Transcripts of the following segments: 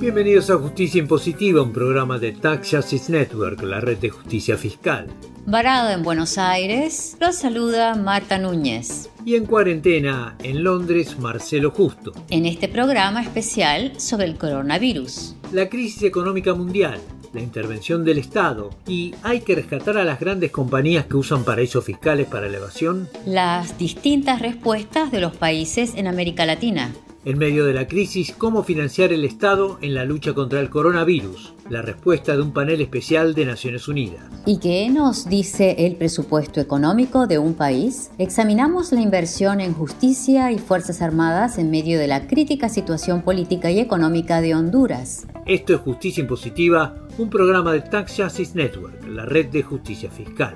Bienvenidos a Justicia Impositiva, un programa de Tax Justice Network, la red de justicia fiscal. Varado en Buenos Aires, los saluda Marta Núñez. Y en cuarentena en Londres, Marcelo Justo. En este programa especial sobre el coronavirus. La crisis económica mundial, la intervención del Estado y hay que rescatar a las grandes compañías que usan paraísos fiscales para la evasión. Las distintas respuestas de los países en América Latina. En medio de la crisis, cómo financiar el Estado en la lucha contra el coronavirus. La respuesta de un panel especial de Naciones Unidas. ¿Y qué nos dice el presupuesto económico de un país? Examinamos la inversión en justicia y Fuerzas Armadas en medio de la crítica situación política y económica de Honduras. Esto es Justicia Impositiva, un programa de Tax Justice Network, la red de justicia fiscal.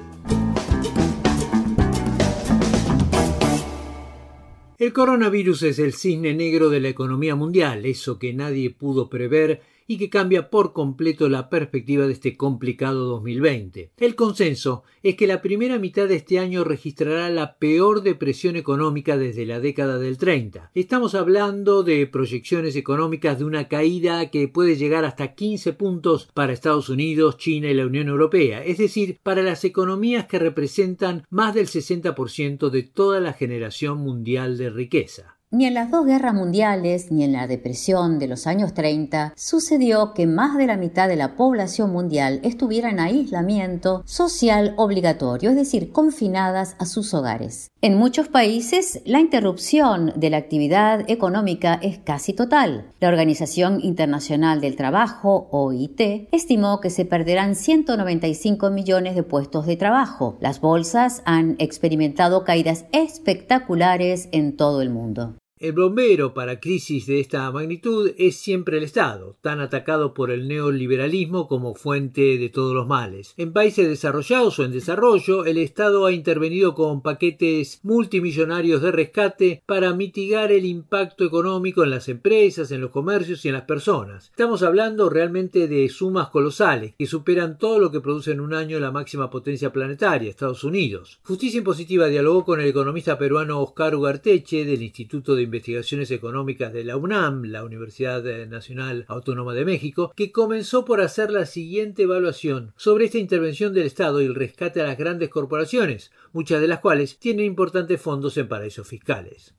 El coronavirus es el cisne negro de la economía mundial, eso que nadie pudo prever y que cambia por completo la perspectiva de este complicado 2020. El consenso es que la primera mitad de este año registrará la peor depresión económica desde la década del 30. Estamos hablando de proyecciones económicas de una caída que puede llegar hasta 15 puntos para Estados Unidos, China y la Unión Europea, es decir, para las economías que representan más del 60% de toda la generación mundial de riqueza. Ni en las dos guerras mundiales ni en la depresión de los años 30 sucedió que más de la mitad de la población mundial estuviera en aislamiento social obligatorio, es decir, confinadas a sus hogares. En muchos países, la interrupción de la actividad económica es casi total. La Organización Internacional del Trabajo, OIT, estimó que se perderán 195 millones de puestos de trabajo. Las bolsas han experimentado caídas espectaculares en todo el mundo. El bombero para crisis de esta magnitud es siempre el Estado, tan atacado por el neoliberalismo como fuente de todos los males. En países desarrollados o en desarrollo, el Estado ha intervenido con paquetes multimillonarios de rescate para mitigar el impacto económico en las empresas, en los comercios y en las personas. Estamos hablando realmente de sumas colosales que superan todo lo que produce en un año la máxima potencia planetaria, Estados Unidos. Justicia Impositiva dialogó con el economista peruano Oscar Ugarteche del Instituto de Investigaciones Económicas de la UNAM, la Universidad Nacional Autónoma de México, que comenzó por hacer la siguiente evaluación sobre esta intervención del Estado y el rescate a las grandes corporaciones, muchas de las cuales tienen importantes fondos en paraísos fiscales.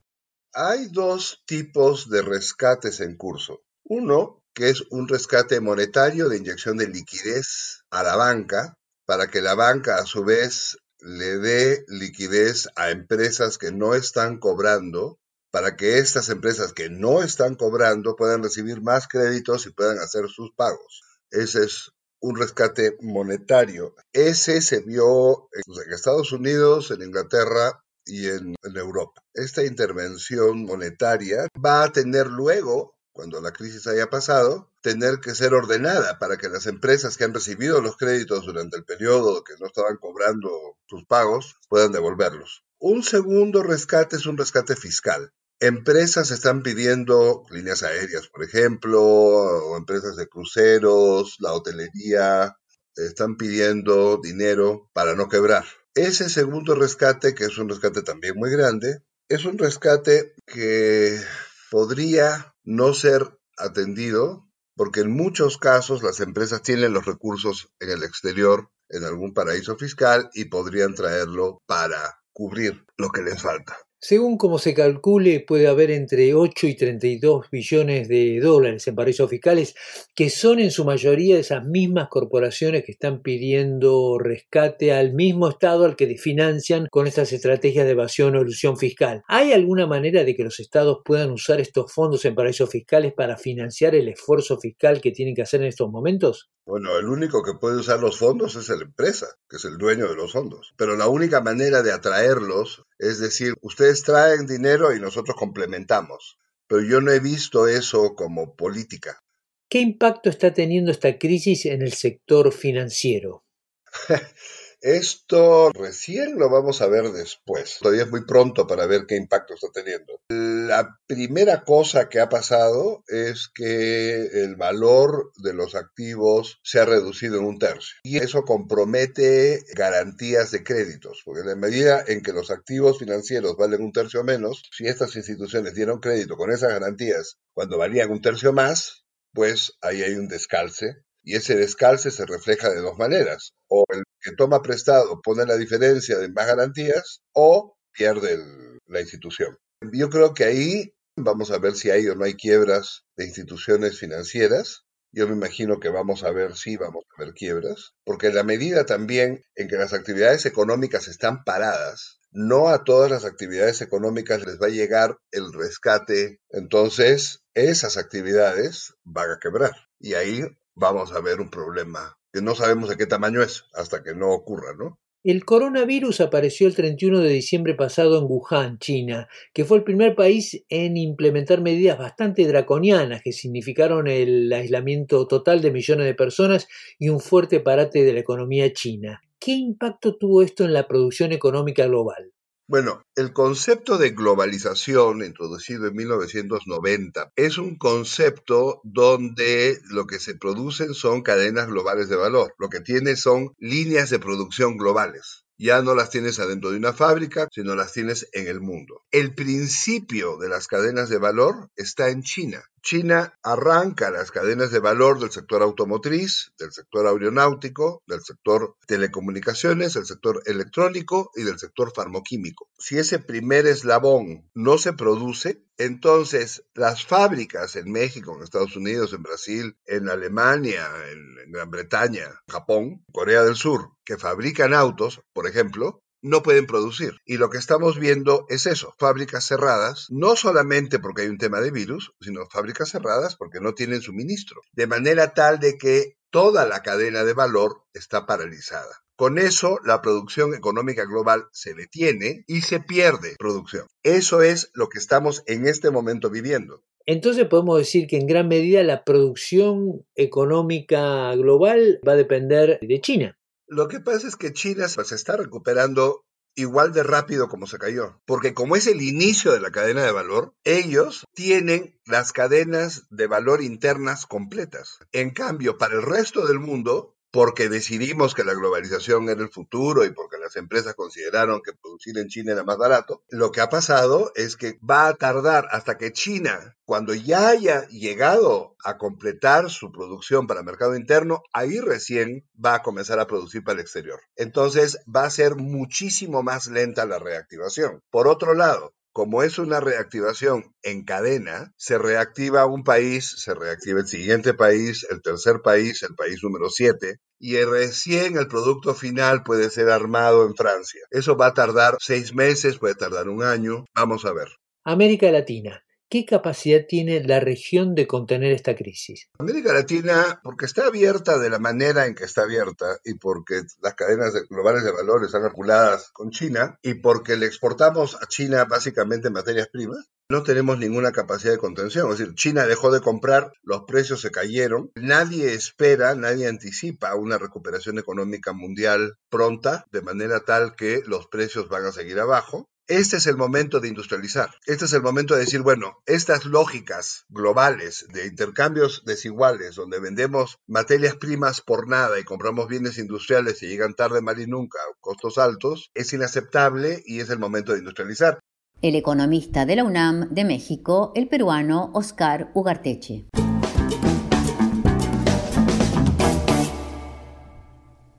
Hay dos tipos de rescates en curso. Uno, que es un rescate monetario de inyección de liquidez a la banca, para que la banca a su vez le dé liquidez a empresas que no están cobrando para que estas empresas que no están cobrando puedan recibir más créditos y puedan hacer sus pagos. Ese es un rescate monetario. Ese se vio en Estados Unidos, en Inglaterra y en, Europa. Esta intervención monetaria va a tener luego, cuando la crisis haya pasado, tener que ser ordenada para que las empresas que han recibido los créditos durante el periodo que no estaban cobrando sus pagos puedan devolverlos. Un segundo rescate es un rescate fiscal. Empresas están pidiendo líneas aéreas, por ejemplo, o empresas de cruceros, la hotelería, están pidiendo dinero para no quebrar. Ese segundo rescate, que es un rescate también muy grande, es un rescate que podría no ser atendido porque en muchos casos las empresas tienen los recursos en el exterior, en algún paraíso fiscal, y podrían traerlo para cubrir lo que les falta. Según como se calcule, puede haber entre 8 y 32 billones de dólares en paraísos fiscales, que son en su mayoría esas mismas corporaciones que están pidiendo rescate al mismo Estado al que financian con estas estrategias de evasión o ilusión fiscal. ¿Hay alguna manera de que los Estados puedan usar estos fondos en paraísos fiscales para financiar el esfuerzo fiscal que tienen que hacer en estos momentos? Bueno, el único que puede usar los fondos es la empresa, que es el dueño de los fondos. Pero la única manera de atraerlos es decir, ustedes traen dinero y nosotros complementamos. Pero yo no he visto eso como política. ¿Qué impacto está teniendo esta crisis en el sector financiero? Esto recién lo vamos a ver después. Todavía es muy pronto para ver qué impacto está teniendo. La primera cosa que ha pasado es que el valor de los activos se ha reducido en un tercio. Y eso compromete garantías de créditos, porque en la medida en que los activos financieros valen un tercio menos, si estas instituciones dieron crédito con esas garantías cuando valían un tercio más, pues ahí hay un descalce y ese descalce se refleja de dos maneras. O el que toma prestado pone la diferencia de más garantías o pierde la institución. Yo creo que ahí vamos a ver si hay o no hay quiebras de instituciones financieras. Yo me imagino que vamos a ver si vamos a ver quiebras, porque la medida también en que las actividades económicas están paradas, no a todas las actividades económicas les va a llegar el rescate, entonces esas actividades van a quebrar. Y ahí vamos a ver un problema que no sabemos de qué tamaño es hasta que no ocurra, ¿no? El coronavirus apareció el 31 de diciembre pasado en Wuhan, China, que fue el primer país en implementar medidas bastante draconianas que significaron el aislamiento total de millones de personas y un fuerte parate de la economía china. ¿Qué impacto tuvo esto en la producción económica global? Bueno, el concepto de globalización, introducido en 1990, es un concepto donde lo que se producen son cadenas globales de valor. Lo que tiene son líneas de producción globales ya no las tienes adentro de una fábrica, sino las tienes en el mundo. El principio de las cadenas de valor está en China. China arranca las cadenas de valor del sector automotriz, del sector aeronáutico, del sector telecomunicaciones, del sector electrónico y del sector farmoquímico. Si ese primer eslabón no se produce, entonces las fábricas en México, en Estados Unidos, en Brasil, en Alemania, en Gran Bretaña, Japón, Corea del Sur, que fabrican autos, por ejemplo, no pueden producir. Y lo que estamos viendo es eso, fábricas cerradas, no solamente porque hay un tema de virus, sino fábricas cerradas porque no tienen suministro. De manera tal de que toda la cadena de valor está paralizada. Con eso, la producción económica global se detiene y se pierde producción. Eso es lo que estamos en este momento viviendo. Entonces podemos decir que en gran medida la producción económica global va a depender de China. Lo que pasa es que China se está recuperando igual de rápido como se cayó, porque como es el inicio de la cadena de valor, ellos tienen las cadenas de valor internas completas. En cambio, para el resto del mundo, porque decidimos que la globalización era el futuro y porque las empresas consideraron que producir en China era más barato, lo que ha pasado es que va a tardar hasta que China, cuando ya haya llegado a completar su producción para el mercado interno, ahí recién va a comenzar a producir para el exterior. Entonces va a ser muchísimo más lenta la reactivación. Por otro lado, como es una reactivación en cadena, se reactiva un país, se reactiva el siguiente país, el tercer país, el país número 7, y recién el producto final puede ser armado en Francia. Eso va a tardar seis meses, puede tardar un año, vamos a ver. América Latina. ¿Qué capacidad tiene la región de contener esta crisis? América Latina, porque está abierta de la manera en que está abierta y porque las cadenas globales de valores están articuladas con China y porque le exportamos a China básicamente materias primas, no tenemos ninguna capacidad de contención. Es decir, China dejó de comprar, los precios se cayeron, nadie espera, nadie anticipa una recuperación económica mundial pronta, de manera tal que los precios van a seguir abajo. Este es el momento de industrializar. Este es el momento de decir, bueno, estas lógicas globales de intercambios desiguales, donde vendemos materias primas por nada y compramos bienes industriales y llegan tarde, mal y nunca, costos altos, es inaceptable y es el momento de industrializar. El economista de la UNAM de México, el peruano Oscar Ugarteche.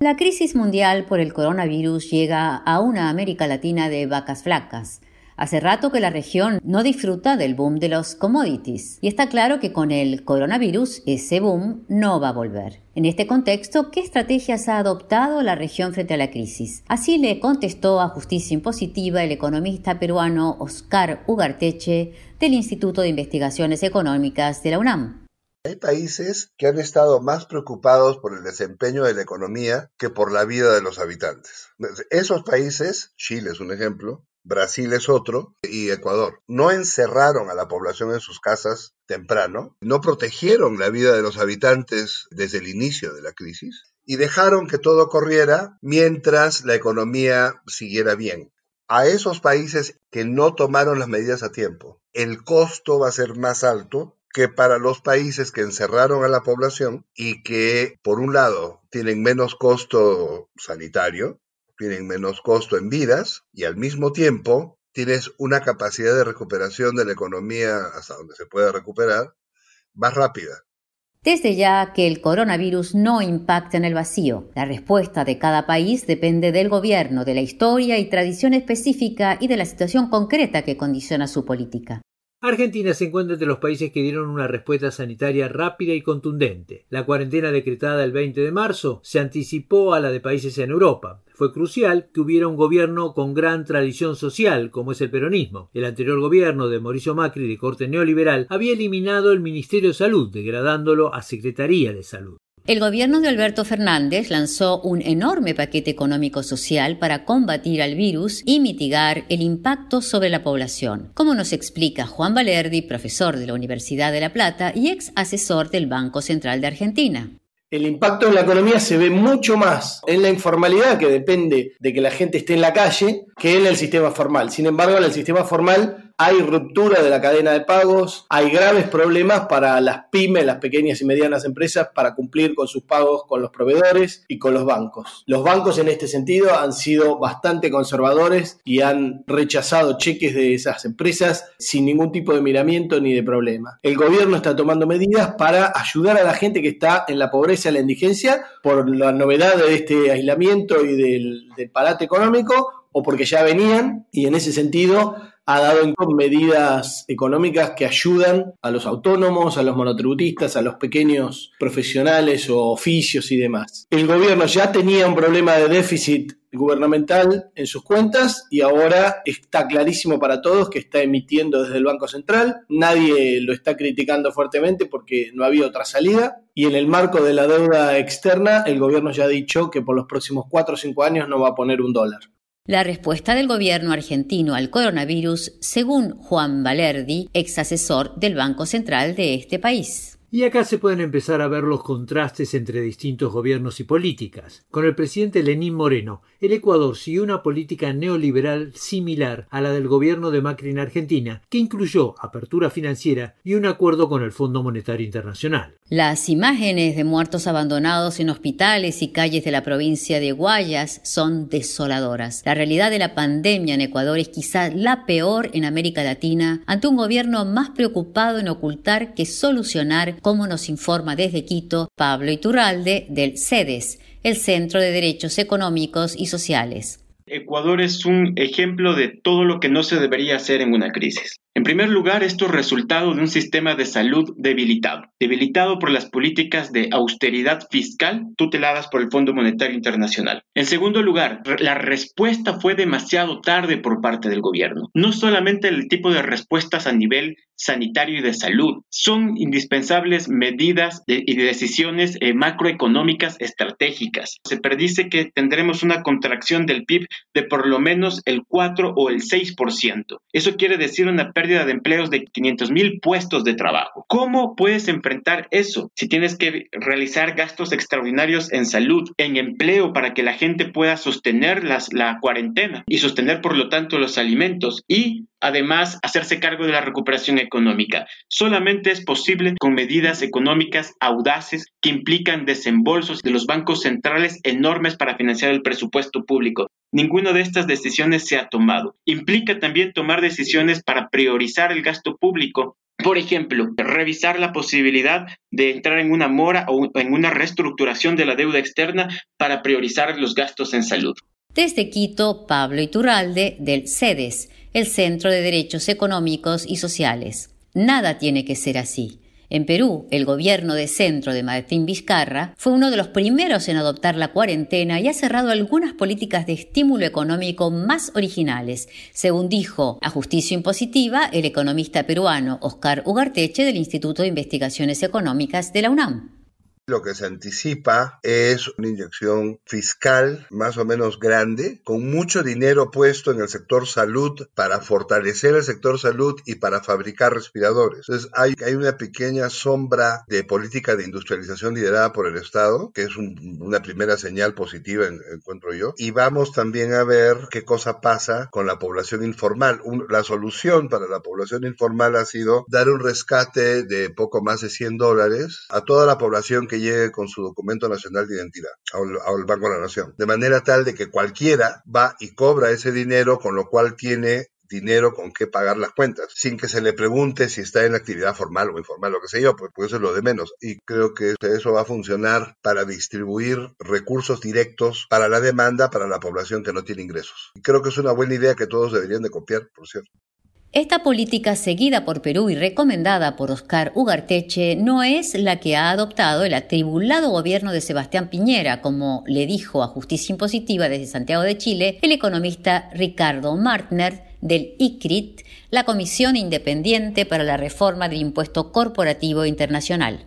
La crisis mundial por el coronavirus llega a una América Latina de vacas flacas. Hace rato que la región no disfruta del boom de los commodities y está claro que con el coronavirus ese boom no va a volver. En este contexto, ¿qué estrategias ha adoptado la región frente a la crisis? Así le contestó a Justicia Impositiva el economista peruano Oscar Ugarteche del Instituto de Investigaciones Económicas de la UNAM. Hay países que han estado más preocupados por el desempeño de la economía que por la vida de los habitantes. Esos países, Chile es un ejemplo, Brasil es otro, y Ecuador, no encerraron a la población en sus casas temprano, no protegieron la vida de los habitantes desde el inicio de la crisis, y dejaron que todo corriera mientras la economía siguiera bien. A esos países que no tomaron las medidas a tiempo, el costo va a ser más alto que para los países que encerraron a la población y que, por un lado, tienen menos costo sanitario, tienen menos costo en vidas y al mismo tiempo tienes una capacidad de recuperación de la economía hasta donde se pueda recuperar más rápida. Desde ya que el coronavirus no impacta en el vacío. La respuesta de cada país depende del gobierno, de la historia y tradición específica y de la situación concreta que condiciona su política. Argentina se encuentra entre los países que dieron una respuesta sanitaria rápida y contundente. La cuarentena decretada el 20 de marzo se anticipó a la de países en Europa. Fue crucial que hubiera un gobierno con gran tradición social, como es el peronismo. El anterior gobierno de Mauricio Macri, de corte neoliberal, había eliminado el Ministerio de Salud, degradándolo a Secretaría de Salud. El gobierno de Alberto Fernández lanzó un enorme paquete económico-social para combatir al virus y mitigar el impacto sobre la población, como nos explica Juan Valerdi, profesor de la Universidad de La Plata y ex asesor del Banco Central de Argentina. El impacto en la economía se ve mucho más en la informalidad, que depende de que la gente esté en la calle, que en el sistema formal. Sin embargo, en el sistema formal hay ruptura de la cadena de pagos, hay graves problemas para las pymes, las pequeñas y medianas empresas, para cumplir con sus pagos con los proveedores y con los bancos. Los bancos en este sentido han sido bastante conservadores y han rechazado cheques de esas empresas sin ningún tipo de miramiento ni de problema. El gobierno está tomando medidas para ayudar a la gente que está en la pobreza y la indigencia por la novedad de este aislamiento y del, del parate económico o porque ya venían y en ese sentido ha dado medidas económicas que ayudan a los autónomos, a los monotributistas, a los pequeños profesionales o oficios y demás. El gobierno ya tenía un problema de déficit gubernamental en sus cuentas y ahora está clarísimo para todos que está emitiendo desde el Banco Central. Nadie lo está criticando fuertemente porque no había otra salida. Y en el marco de la deuda externa, el gobierno ya ha dicho que por los próximos cuatro o cinco años no va a poner un dólar. La respuesta del gobierno argentino al coronavirus, según Juan Valerdi, ex asesor del Banco Central de este país. Y acá se pueden empezar a ver los contrastes entre distintos gobiernos y políticas. Con el presidente Lenín Moreno, el Ecuador siguió una política neoliberal similar a la del gobierno de Macri en Argentina, que incluyó apertura financiera y un acuerdo con el Fondo Monetario Internacional. Las imágenes de muertos abandonados en hospitales y calles de la provincia de Guayas son desoladoras. La realidad de la pandemia en Ecuador es quizá la peor en América Latina ante un gobierno más preocupado en ocultar que solucionar como nos informa desde Quito Pablo Iturralde del CEDES, el Centro de Derechos Económicos y Sociales. Ecuador es un ejemplo de todo lo que no se debería hacer en una crisis. En primer lugar, esto es resultado de un sistema de salud debilitado, debilitado por las políticas de austeridad fiscal tuteladas por el Fondo Monetario Internacional. En segundo lugar, la respuesta fue demasiado tarde por parte del gobierno. No solamente el tipo de respuestas a nivel sanitario y de salud, son indispensables medidas y decisiones eh, macroeconómicas estratégicas. Se predice que tendremos una contracción del PIB de por lo menos el 4 o el 6%. Eso quiere decir una pérdida de empleos de 500 mil puestos de trabajo. ¿Cómo puedes enfrentar eso si tienes que realizar gastos extraordinarios en salud, en empleo para que la gente pueda sostener la cuarentena y sostener por lo tanto los alimentos y además hacerse cargo de la recuperación económica. Solamente es posible con medidas económicas audaces que implican desembolsos de los bancos centrales enormes para financiar el presupuesto público. Ninguna de estas decisiones se ha tomado. Implica también tomar decisiones para priorizar el gasto público por ejemplo, revisar la posibilidad de entrar en una mora o en una reestructuración de la deuda externa para priorizar los gastos en salud. Desde Quito, Pablo Iturralde, del CEDES, el Centro de Derechos Económicos y Sociales. Nada tiene que ser así. En Perú, el gobierno de centro de Martín Vizcarra fue uno de los primeros en adoptar la cuarentena y ha cerrado algunas políticas de estímulo económico más originales, según dijo a Justicia Impositiva el economista peruano Oscar Ugarteche del Instituto de Investigaciones Económicas de la UNAM. Lo que se anticipa es una inyección fiscal más o menos grande, con mucho dinero puesto en el sector salud para fortalecer el sector salud y para fabricar respiradores. Entonces hay, hay una pequeña sombra de política de industrialización liderada por el Estado, que es una primera señal positiva, encuentro yo. Y vamos también a ver qué cosa pasa con la población informal. la solución para la población informal ha sido dar un rescate de poco más de 100 dólares a toda la población que llegue con su documento nacional de identidad al, Banco de la Nación. De manera tal de que cualquiera va y cobra ese dinero, con lo cual tiene dinero con qué pagar las cuentas, sin que se le pregunte si está en actividad formal o informal, lo que sé yo, pues eso es lo de menos. Y creo que eso va a funcionar para distribuir recursos directos para la demanda para la población que no tiene ingresos. Y creo que es una buena idea que todos deberían de copiar, por cierto. Esta política seguida por Perú y recomendada por Oscar Ugarteche no es la que ha adoptado el atribulado gobierno de Sebastián Piñera, como le dijo a Justicia Impositiva desde Santiago de Chile el economista Ricardo Martner del ICRIT, la Comisión Independiente para la Reforma del Impuesto Corporativo Internacional.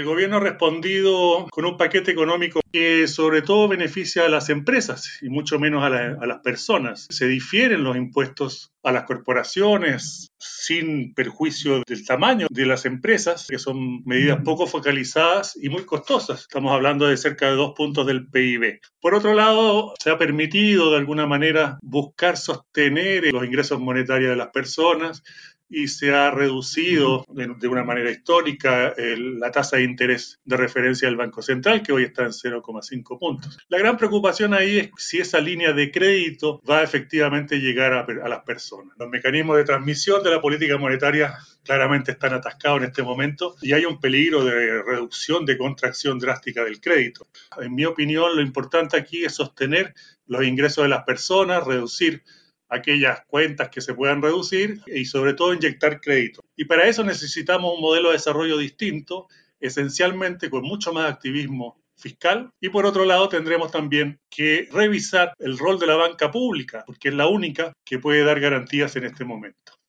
El gobierno ha respondido con un paquete económico que sobre todo beneficia a las empresas y mucho menos a, las personas. Se difieren los impuestos a las corporaciones sin perjuicio del tamaño de las empresas, que son medidas poco focalizadas y muy costosas. Estamos hablando de cerca de dos puntos del PIB. Por otro lado, se ha permitido de alguna manera buscar sostener los ingresos monetarios de las personas y se ha reducido de, una manera histórica la tasa de interés de referencia del Banco Central, que hoy está en 0,5 puntos. La gran preocupación ahí es si esa línea de crédito va a efectivamente llegar a, a las personas. Los mecanismos de transmisión de la política monetaria claramente están atascados en este momento y hay un peligro de reducción, de contracción drástica del crédito. En mi opinión, lo importante aquí es sostener los ingresos de las personas, reducir aquellas cuentas que se puedan reducir y sobre todo inyectar crédito. Y para eso necesitamos un modelo de desarrollo distinto, esencialmente con mucho más activismo fiscal y por otro lado tendremos también que revisar el rol de la banca pública, porque es la única que puede dar garantías en este momento.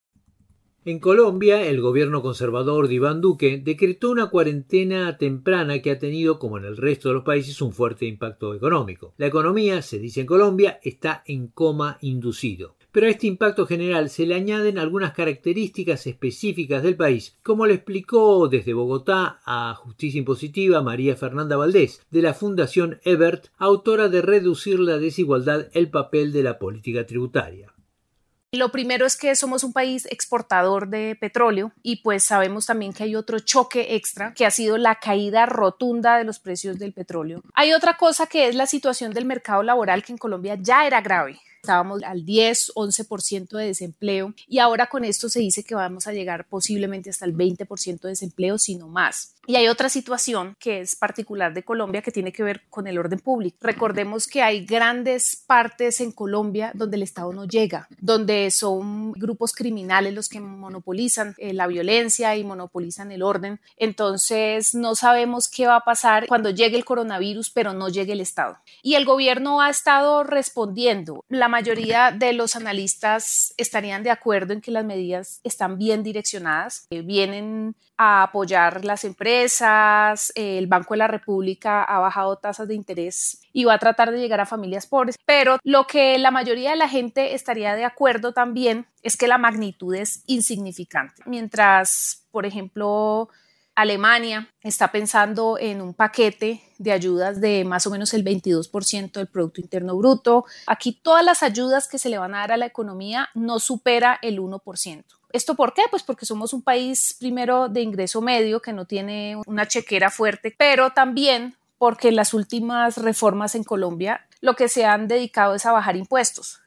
En Colombia, el gobierno conservador de Iván Duque decretó una cuarentena temprana que ha tenido, como en el resto de los países, un fuerte impacto económico. La economía, se dice en Colombia, está en coma inducido. Pero a este impacto general se le añaden algunas características específicas del país, como le explicó desde Bogotá a Justicia Impositiva María Fernanda Valdés, de la Fundación Ebert, autora de Reducir la desigualdad, el papel de la política tributaria. Lo primero es que somos un país exportador de petróleo y pues sabemos también que hay otro choque extra que ha sido la caída rotunda de los precios del petróleo. Hay otra cosa que es la situación del mercado laboral que en Colombia ya era grave estábamos al 10, 11% de desempleo y ahora con esto se dice que vamos a llegar posiblemente hasta el 20% de desempleo, si no más. Y hay otra situación que es particular de Colombia que tiene que ver con el orden público. Recordemos que hay grandes partes en Colombia donde el Estado no llega, donde son grupos criminales los que monopolizan eh, la violencia y monopolizan el orden. Entonces no sabemos qué va a pasar cuando llegue el coronavirus, pero no llegue el Estado. Y el gobierno ha estado respondiendo. La mayoría de los analistas estarían de acuerdo en que las medidas están bien direccionadas, eh, vienen a apoyar las empresas, el Banco de la República ha bajado tasas de interés y va a tratar de llegar a familias pobres, pero lo que la mayoría de la gente estaría de acuerdo también es que la magnitud es insignificante. Mientras, por ejemplo, Alemania está pensando en un paquete de ayudas de más o menos el 22% del Producto Interno Bruto. Aquí todas las ayudas que se le van a dar a la economía no supera el 1%. ¿Esto por qué? Pues porque somos un país primero de ingreso medio que no tiene una chequera fuerte, pero también porque las últimas reformas en Colombia lo que se han dedicado es a bajar impuestos.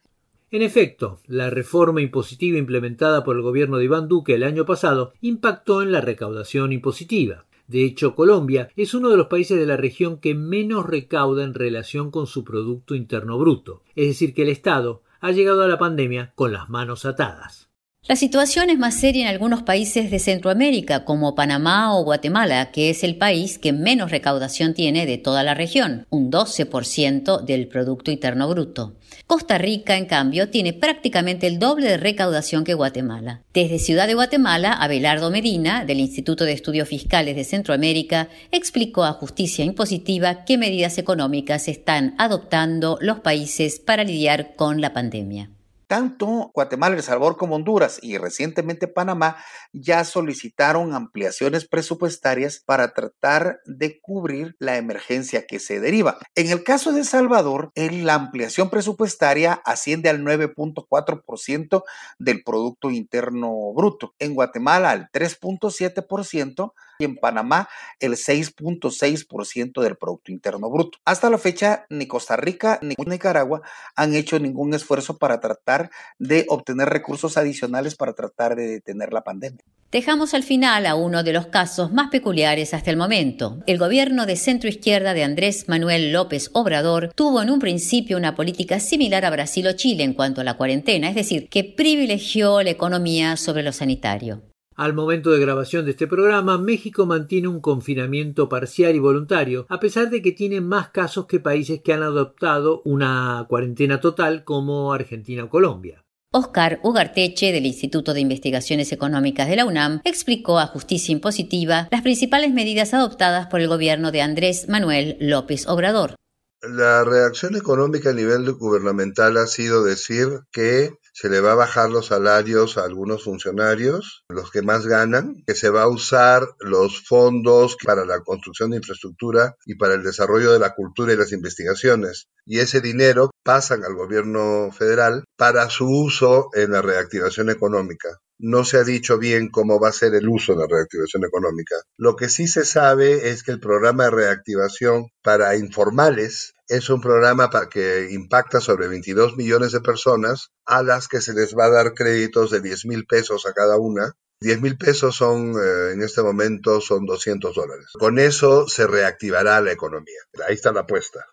En efecto, la reforma impositiva implementada por el gobierno de Iván Duque el año pasado impactó en la recaudación impositiva. De hecho, Colombia es uno de los países de la región que menos recauda en relación con su Producto Interno Bruto, es decir, que el Estado ha llegado a la pandemia con las manos atadas. La situación es más seria en algunos países de Centroamérica, como Panamá o Guatemala, que es el país que menos recaudación tiene de toda la región, un 12% del Producto Interno Bruto. Costa Rica, en cambio, tiene prácticamente el doble de recaudación que Guatemala. Desde Ciudad de Guatemala, Abelardo Medina, del Instituto de Estudios Fiscales de Centroamérica, explicó a Justicia Impositiva qué medidas económicas están adoptando los países para lidiar con la pandemia. Tanto Guatemala, El Salvador como Honduras y recientemente Panamá ya solicitaron ampliaciones presupuestarias para tratar de cubrir la emergencia que se deriva. En el caso de El Salvador, la ampliación presupuestaria asciende al 9.4% del Producto Interno Bruto. En Guatemala al 3.7% y en Panamá el 6.6% del Producto Interno Bruto. Hasta la fecha, ni Costa Rica ni Nicaragua han hecho ningún esfuerzo para tratar de obtener recursos adicionales para tratar de detener la pandemia. Dejamos al final a uno de los casos más peculiares hasta el momento. El gobierno de centro izquierda de Andrés Manuel López Obrador tuvo en un principio una política similar a Brasil o Chile en cuanto a la cuarentena, es decir, que privilegió la economía sobre lo sanitario. Al momento de grabación de este programa, México mantiene un confinamiento parcial y voluntario, a pesar de que tiene más casos que países que han adoptado una cuarentena total como Argentina o Colombia. Oscar Ugarteche, del Instituto de Investigaciones Económicas de la UNAM, explicó a Justicia Impositiva las principales medidas adoptadas por el gobierno de Andrés Manuel López Obrador. La reacción económica a nivel gubernamental ha sido decir que se le va a bajar los salarios a algunos funcionarios, los que más ganan, que se va a usar los fondos para la construcción de infraestructura y para el desarrollo de la cultura y las investigaciones. Y ese dinero pasan al gobierno federal para su uso en la reactivación económica. No se ha dicho bien cómo va a ser el uso de la reactivación económica. Lo que sí se sabe es que el programa de reactivación para informales es un programa que impacta sobre 22 millones de personas a las que se les va a dar créditos de 10 mil pesos a cada una. 10 mil pesos son, eh, en este momento, son 200 dólares. Con eso se reactivará la economía. Ahí está la apuesta.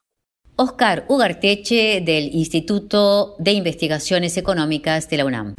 Oscar Ugarteche del Instituto de Investigaciones Económicas de la UNAM.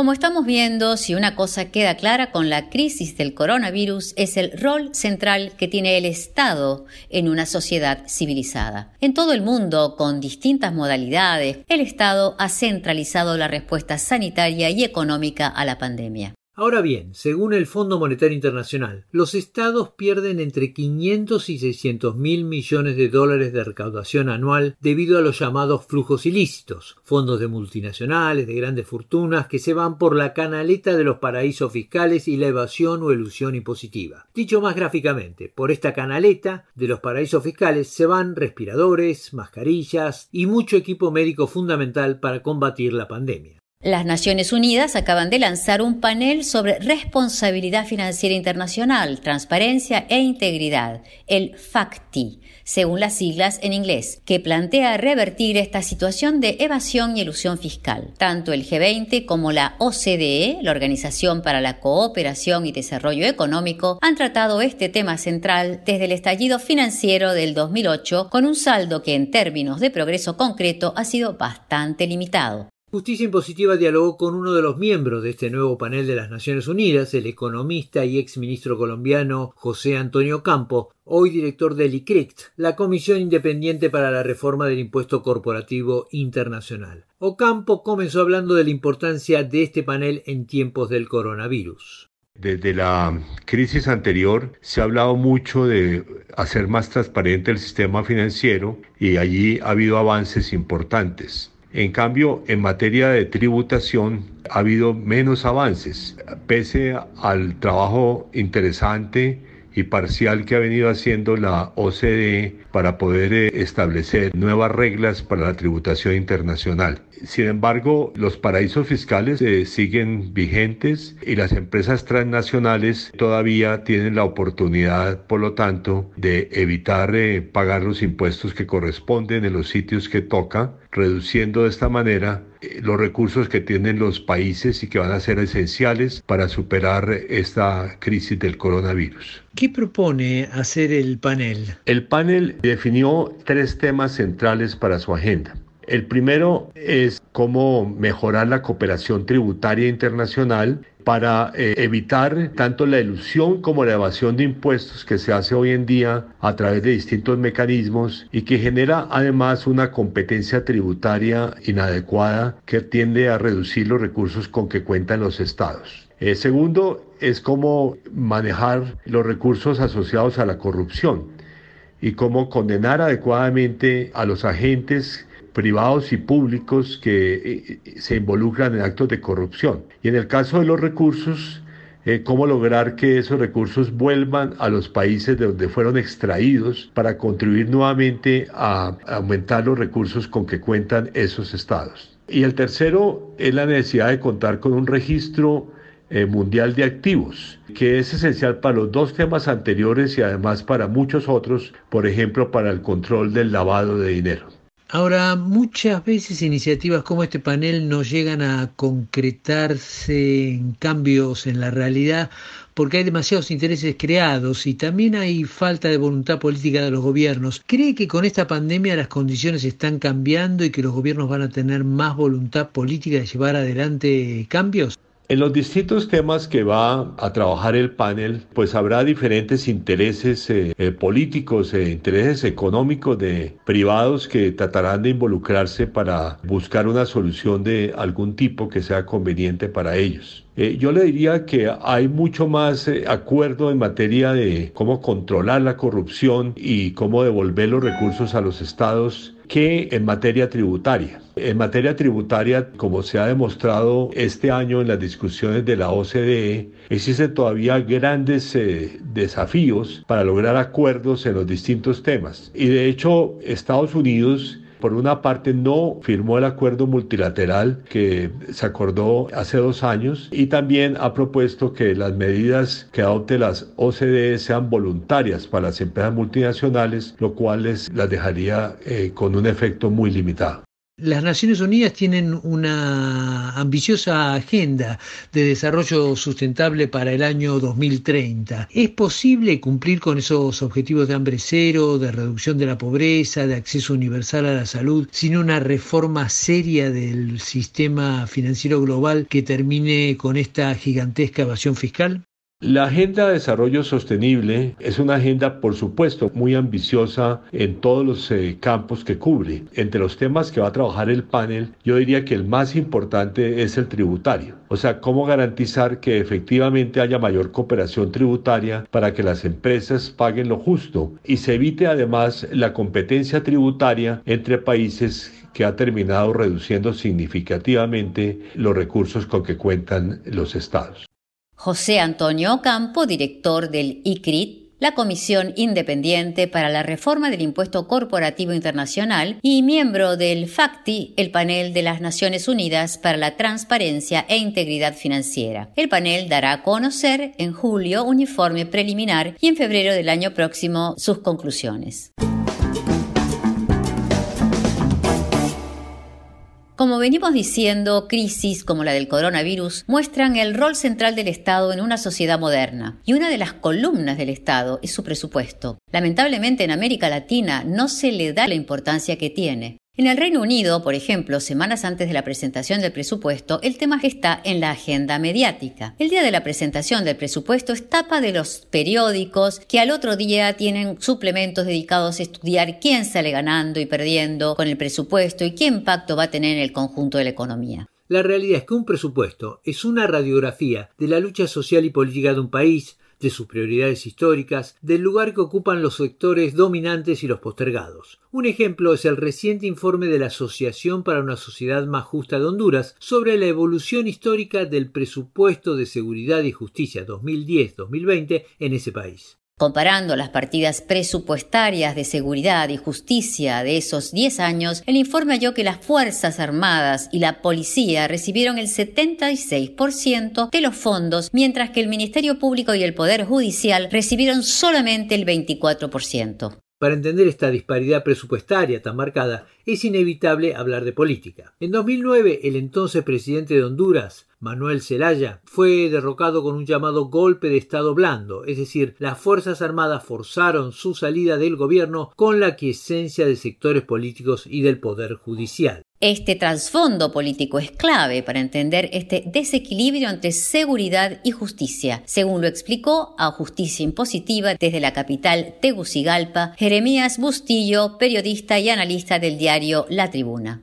Como estamos viendo, si una cosa queda clara con la crisis del coronavirus es el rol central que tiene el Estado en una sociedad civilizada. En todo el mundo, con distintas modalidades, el Estado ha centralizado la respuesta sanitaria y económica a la pandemia. Ahora bien, según el Fondo Monetario Internacional, los estados pierden entre 500 y 600 mil millones de dólares de recaudación anual debido a los llamados flujos ilícitos, fondos de multinacionales, de grandes fortunas que se van por la canaleta de los paraísos fiscales y la evasión o elusión impositiva. Dicho más gráficamente, por esta canaleta de los paraísos fiscales se van respiradores, mascarillas y mucho equipo médico fundamental para combatir la pandemia. Las Naciones Unidas acaban de lanzar un panel sobre responsabilidad financiera internacional, transparencia e integridad, el FACTI, según las siglas en inglés, que plantea revertir esta situación de evasión y elusión fiscal. Tanto el G20 como la OCDE, la Organización para la Cooperación y Desarrollo Económico, han tratado este tema central desde el estallido financiero del 2008 con un saldo que en términos de progreso concreto ha sido bastante limitado. Justicia Impositiva dialogó con uno de los miembros de este nuevo panel de las Naciones Unidas, el economista y exministro colombiano José Antonio Campo, hoy director del ICRICT, la Comisión Independiente para la Reforma del Impuesto Corporativo Internacional. Ocampo comenzó hablando de la importancia de este panel en tiempos del coronavirus. Desde la crisis anterior se ha hablado mucho de hacer más transparente el sistema financiero y allí ha habido avances importantes. En cambio, en materia de tributación ha habido menos avances, pese al trabajo interesante y parcial que ha venido haciendo la OCDE para poder eh, establecer nuevas reglas para la tributación internacional. Sin embargo, los paraísos fiscales eh, siguen vigentes y las empresas transnacionales todavía tienen la oportunidad, por lo tanto, de evitar eh, pagar los impuestos que corresponden en los sitios que toca, reduciendo de esta manera eh, los recursos que tienen los países y que van a ser esenciales para superar esta crisis del coronavirus. ¿Qué propone hacer el panel? El panel definió tres temas centrales para su agenda. El primero es cómo mejorar la cooperación tributaria internacional para eh, evitar tanto la ilusión como la evasión de impuestos que se hace hoy en día a través de distintos mecanismos y que genera además una competencia tributaria inadecuada que tiende a reducir los recursos con que cuentan los estados. El segundo es cómo manejar los recursos asociados a la corrupción y cómo condenar adecuadamente a los agentes privados y públicos que eh, eh, se involucran en actos de corrupción. Y en el caso de los recursos, eh, cómo lograr que esos recursos vuelvan a los países de donde fueron extraídos para contribuir nuevamente a aumentar los recursos con que cuentan esos estados. Y el tercero es la necesidad de contar con un registro mundial de activos, que es esencial para los dos temas anteriores y además para muchos otros, por ejemplo, para el control del lavado de dinero. Ahora, muchas veces iniciativas como este panel no llegan a concretarse en cambios en la realidad porque hay demasiados intereses creados y también hay falta de voluntad política de los gobiernos. ¿Cree que con esta pandemia las condiciones están cambiando y que los gobiernos van a tener más voluntad política de llevar adelante cambios? En los distintos temas que va a trabajar el panel, pues habrá diferentes intereses eh, eh, políticos e intereses económicos de privados que tratarán de involucrarse para buscar una solución de algún tipo que sea conveniente para ellos. yo le diría que hay mucho más acuerdo en materia de cómo controlar la corrupción y cómo devolver los recursos a los estados que en materia tributaria. En materia tributaria, como se ha demostrado este año en las discusiones de la OCDE, existen todavía grandes eh, desafíos para lograr acuerdos en los distintos temas. Y de hecho, Estados Unidos por una parte, no firmó el acuerdo multilateral que se acordó hace dos años y también ha propuesto que las medidas que adopte las OCDE sean voluntarias para las empresas multinacionales, lo cual las dejaría eh, con un efecto muy limitado. Las Naciones Unidas tienen una ambiciosa agenda de desarrollo sustentable para el año 2030. ¿Es posible cumplir con esos objetivos de hambre cero, de reducción de la pobreza, de acceso universal a la salud, sin una reforma seria del sistema financiero global que termine con esta gigantesca evasión fiscal? La Agenda de Desarrollo Sostenible es una agenda, por supuesto, muy ambiciosa en todos los eh, campos que cubre. Entre los temas que va a trabajar el panel, yo diría que el más importante es el tributario. O sea, cómo garantizar que efectivamente haya mayor cooperación tributaria para que las empresas paguen lo justo y se evite además la competencia tributaria entre países que ha terminado reduciendo significativamente los recursos con que cuentan los estados. José Antonio Ocampo, director del ICRIT, la Comisión Independiente para la Reforma del Impuesto Corporativo Internacional y miembro del FACTI, el panel de las Naciones Unidas para la Transparencia e Integridad Financiera. El panel dará a conocer en julio un informe preliminar y en febrero del año próximo sus conclusiones. Como venimos diciendo, crisis como la del coronavirus muestran el rol central del Estado en una sociedad moderna, y una de las columnas del Estado es su presupuesto. Lamentablemente en América Latina no se le da la importancia que tiene. En el Reino Unido, por ejemplo, semanas antes de la presentación del presupuesto, el tema está en la agenda mediática. El día de la presentación del presupuesto es tapa de los periódicos que al otro día tienen suplementos dedicados a estudiar quién sale ganando y perdiendo con el presupuesto y qué impacto va a tener en el conjunto de la economía. La realidad es que un presupuesto es una radiografía de la lucha social y política de un país, de sus prioridades históricas, del lugar que ocupan los sectores dominantes y los postergados. Un ejemplo es el reciente informe de la Asociación para una Sociedad Más Justa de Honduras sobre la evolución histórica del presupuesto de seguridad y justicia 2010-2020 en ese país. Comparando las partidas presupuestarias de seguridad y justicia de esos 10 años, el informe halló que las Fuerzas Armadas y la Policía recibieron el 76% de los fondos, mientras que el Ministerio Público y el Poder Judicial recibieron solamente el 24%. Para entender esta disparidad presupuestaria tan marcada, es inevitable hablar de política. En 2009, el entonces presidente de Honduras, Manuel Zelaya, fue derrocado con un llamado golpe de Estado blando, es decir, las Fuerzas Armadas forzaron su salida del gobierno con la quiesencia de sectores políticos y del Poder Judicial. Este trasfondo político es clave para entender este desequilibrio entre seguridad y justicia, según lo explicó a Justicia Impositiva desde la capital Tegucigalpa, Jeremías Bustillo, periodista y analista del diario La Tribuna.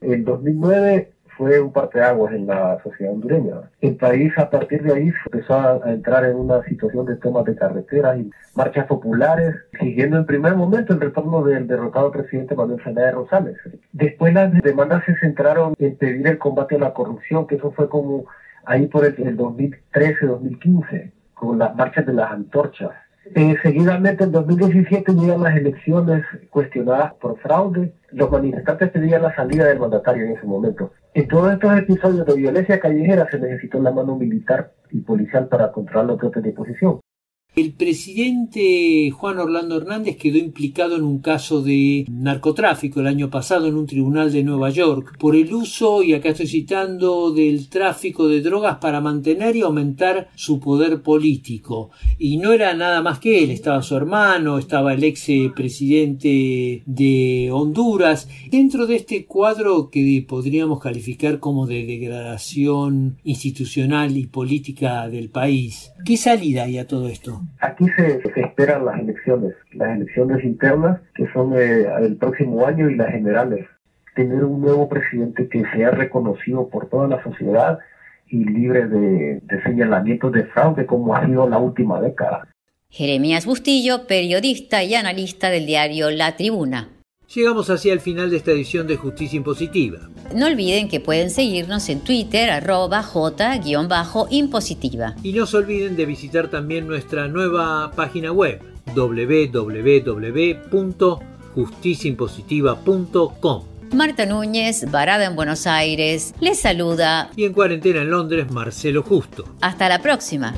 En 2009 fue un parteaguas en la sociedad hondureña. El país a partir de ahí empezó a, entrar en una situación de tomas de carreteras y marchas populares, siguiendo en primer momento el retorno del derrotado presidente Manuel Zelaya Rosales. Después las demandas se centraron en pedir el combate a la corrupción, que eso fue como ahí por el, el 2013-2015, con las marchas de las antorchas. Eh, seguidamente en 2017 llegan las elecciones cuestionadas por fraude. Los manifestantes pedían la salida del mandatario en ese momento. En todos estos episodios de violencia callejera se necesitó la mano militar y policial para controlar los brotes de oposición. El presidente Juan Orlando Hernández quedó implicado en un caso de narcotráfico el año pasado en un tribunal de Nueva York por el uso, y acá estoy citando, del tráfico de drogas para mantener y aumentar su poder político. Y no era nada más que él, estaba su hermano, estaba el ex presidente de Honduras. Dentro de este cuadro que podríamos calificar como de degradación institucional y política del país, ¿qué salida hay a todo esto? Aquí se, esperan las elecciones, las elecciones internas que son eh, el próximo año y las generales. Tener un nuevo presidente que sea reconocido por toda la sociedad y libre de, de señalamientos de fraude como ha sido la última década. Jeremías Bustillo, periodista y analista del diario La Tribuna. Llegamos así al final de esta edición de Justicia Impositiva. No olviden que pueden seguirnos en Twitter, arroba j-impositiva. Y no se olviden de visitar también nuestra nueva página web, www.justiciaimpositiva.com. Marta Núñez, varada en Buenos Aires, les saluda. Y en cuarentena en Londres, Marcelo Justo. Hasta la próxima.